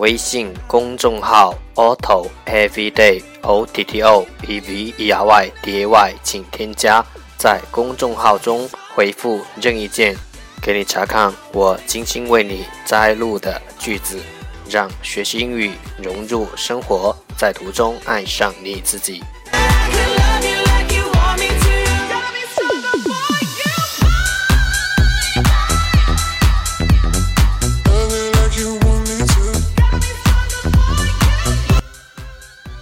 微信公众号 Otto Everyday O T T O E V E R Y D A Y，请添加，在公众号中回复任意键，给你查看我精心为你摘录的句子，让学习英语融入生活，在途中爱上你自己。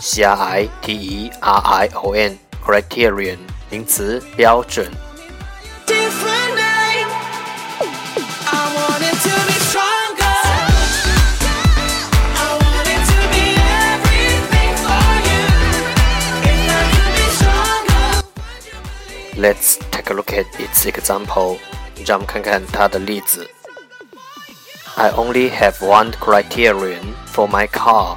C R I T E R I O N criterion 名词标准。Let's take a look at its example. 让我们看看它的例子。I only have one criterion for my car.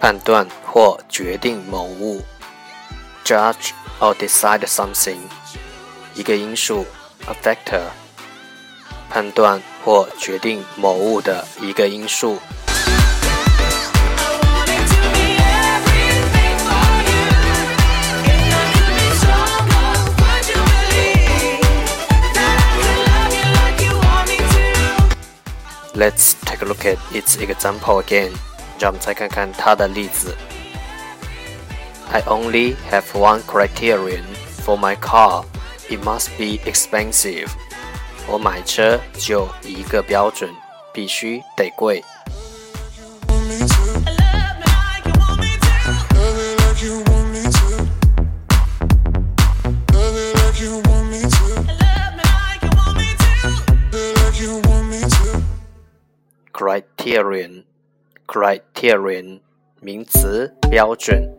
判断或决定某物，judge or decide something，一个因素，a factor，判断或决定某物的一个因素。Let's take a look at its example again. 让我们再看看它的例子。I only have one criterion for my car. It must be expensive. 我买车就一个标准，必须得贵。Criterion criterion 名词标准。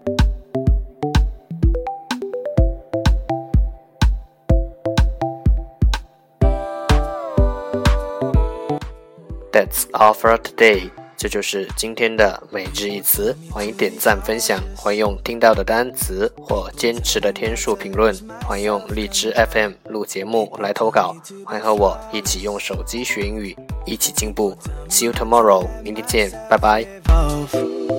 That's all for today. 这就是今天的每日一词，欢迎点赞分享，欢迎用听到的单词或坚持的天数评论，欢迎用荔枝 FM 录节目来投稿，欢迎和我一起用手机学英语，一起进步。See you tomorrow，明天见，拜拜。